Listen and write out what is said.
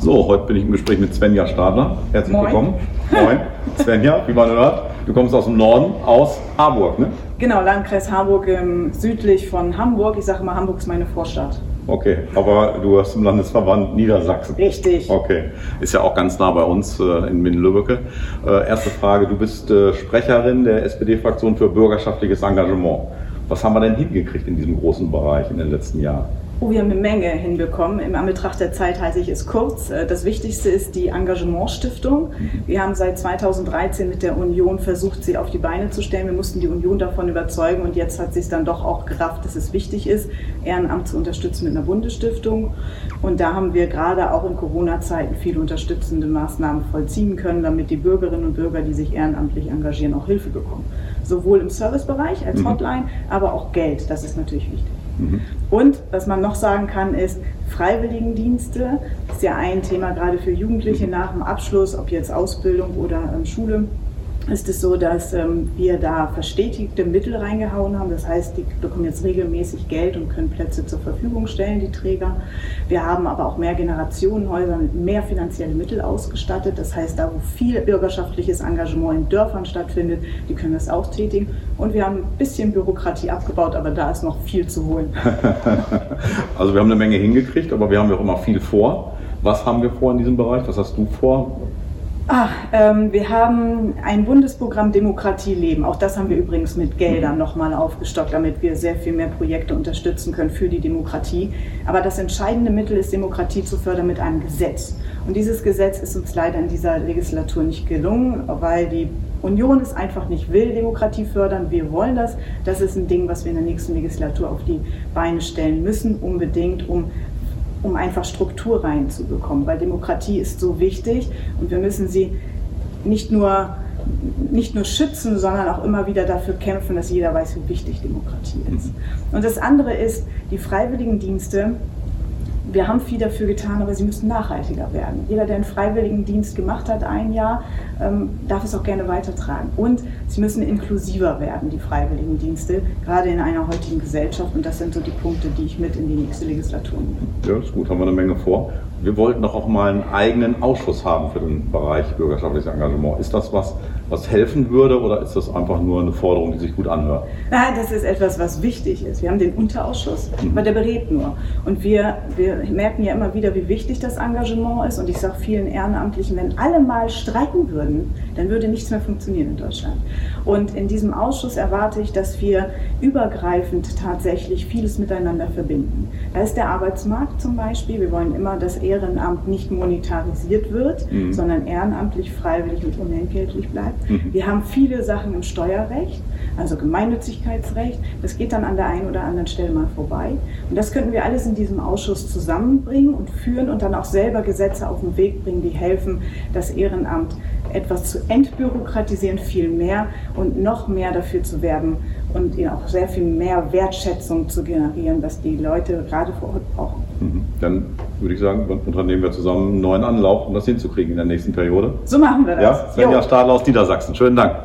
So, heute bin ich im Gespräch mit Svenja Stadler. Herzlich Moin. willkommen. Moin. Svenja, wie man hört, du kommst aus dem Norden, aus Harburg, ne? Genau, Landkreis Harburg südlich von Hamburg. Ich sage immer, Hamburg ist meine Vorstadt. Okay, aber du hast im Landesverband Niedersachsen. Richtig. Okay, ist ja auch ganz nah bei uns äh, in Minden-Lübbecke. Äh, erste Frage, du bist äh, Sprecherin der SPD-Fraktion für bürgerschaftliches Engagement. Was haben wir denn hingekriegt in diesem großen Bereich in den letzten Jahren? Oh, wir haben eine Menge hinbekommen. Im Anbetracht der Zeit halte ich es kurz. Äh, Das Wichtigste ist die Engagement-Stiftung. Wir haben seit 2013 mit der Union versucht, sie auf die Beine zu stellen. Wir mussten die Union davon überzeugen und jetzt hat sie es dann doch auch gerafft, dass es wichtig ist, Ehrenamt zu unterstützen mit einer Bundesstiftung. Und da haben wir gerade auch in Corona-Zeiten viele unterstützende Maßnahmen vollziehen können, damit die Bürgerinnen und Bürger, die sich ehrenamtlich engagieren, auch Hilfe bekommen. Sowohl im Servicebereich als Mhm. Hotline, aber auch Geld. Das ist natürlich wichtig. Und was man noch sagen kann, ist Freiwilligendienste. Das ist ja ein Thema gerade für Jugendliche nach dem Abschluss, ob jetzt Ausbildung oder ähm, Schule. Ist es so, dass ähm, wir da verstetigte Mittel reingehauen haben. Das heißt, die bekommen jetzt regelmäßig Geld und können Plätze zur Verfügung stellen, die Träger. Wir haben aber auch mehr Generationenhäuser mit mehr finanzielle Mittel ausgestattet. Das heißt, da wo viel bürgerschaftliches Engagement in Dörfern stattfindet, die können das auch tätigen. Und wir haben ein bisschen Bürokratie abgebaut, aber da ist noch viel zu holen. Also wir haben eine Menge hingekriegt, aber wir haben ja auch immer viel vor. Was haben wir vor in diesem Bereich? Was hast du vor? Ah, ähm, wir haben ein Bundesprogramm Demokratie leben. Auch das haben wir übrigens mit Geldern nochmal aufgestockt, damit wir sehr viel mehr Projekte unterstützen können für die Demokratie. Aber das entscheidende Mittel ist, Demokratie zu fördern mit einem Gesetz. Und dieses Gesetz ist uns leider in dieser Legislatur nicht gelungen, weil die Union es einfach nicht will, Demokratie fördern. Wir wollen das. Das ist ein Ding, was wir in der nächsten Legislatur auf die Beine stellen müssen, unbedingt, um um einfach Struktur reinzubekommen, weil Demokratie ist so wichtig und wir müssen sie nicht nur, nicht nur schützen, sondern auch immer wieder dafür kämpfen, dass jeder weiß, wie wichtig Demokratie ist. Und das andere ist, die Freiwilligendienste, wir haben viel dafür getan, aber sie müssen nachhaltiger werden. Jeder, der einen Freiwilligendienst gemacht hat, ein Jahr, ähm, darf es auch gerne weitertragen. Und sie müssen inklusiver werden, die Freiwilligendienste, gerade in einer heutigen Gesellschaft. Und das sind so die Punkte, die ich mit in die nächste Legislatur nehme. Ja, ist gut, haben wir eine Menge vor. Wir wollten doch auch mal einen eigenen Ausschuss haben für den Bereich bürgerschaftliches Engagement. Ist das was, was helfen würde oder ist das einfach nur eine Forderung, die sich gut anhört? Nein, das ist etwas, was wichtig ist. Wir haben den Unterausschuss, aber der berät nur. Und wir, wir merken ja immer wieder, wie wichtig das Engagement ist. Und ich sage vielen Ehrenamtlichen, wenn alle mal streiken würden, dann würde nichts mehr funktionieren in Deutschland. Und in diesem Ausschuss erwarte ich, dass wir übergreifend tatsächlich vieles miteinander verbinden. Da ist der Arbeitsmarkt zum Beispiel. Wir wollen immer, dass Ehrenamt nicht monetarisiert wird, Mhm. sondern ehrenamtlich, freiwillig und unentgeltlich bleibt. Mhm. Wir haben viele Sachen im Steuerrecht, also Gemeinnützigkeitsrecht. Das geht dann an der einen oder anderen Stelle mal vorbei. Und das könnten wir alles in diesem Ausschuss zusammenbringen und führen und dann auch selber Gesetze auf den Weg bringen, die helfen, das Ehrenamt etwas zu entbürokratisieren, viel mehr und noch mehr dafür zu werben und ihnen auch sehr viel mehr Wertschätzung zu generieren, was die Leute gerade vor Ort brauchen. Mhm. Dann würde ich sagen, unternehmen wir zusammen einen neuen Anlauf, um das hinzukriegen in der nächsten Periode. So machen wir das. Ja, Svenja Jo. Stadler aus Niedersachsen. Schönen Dank.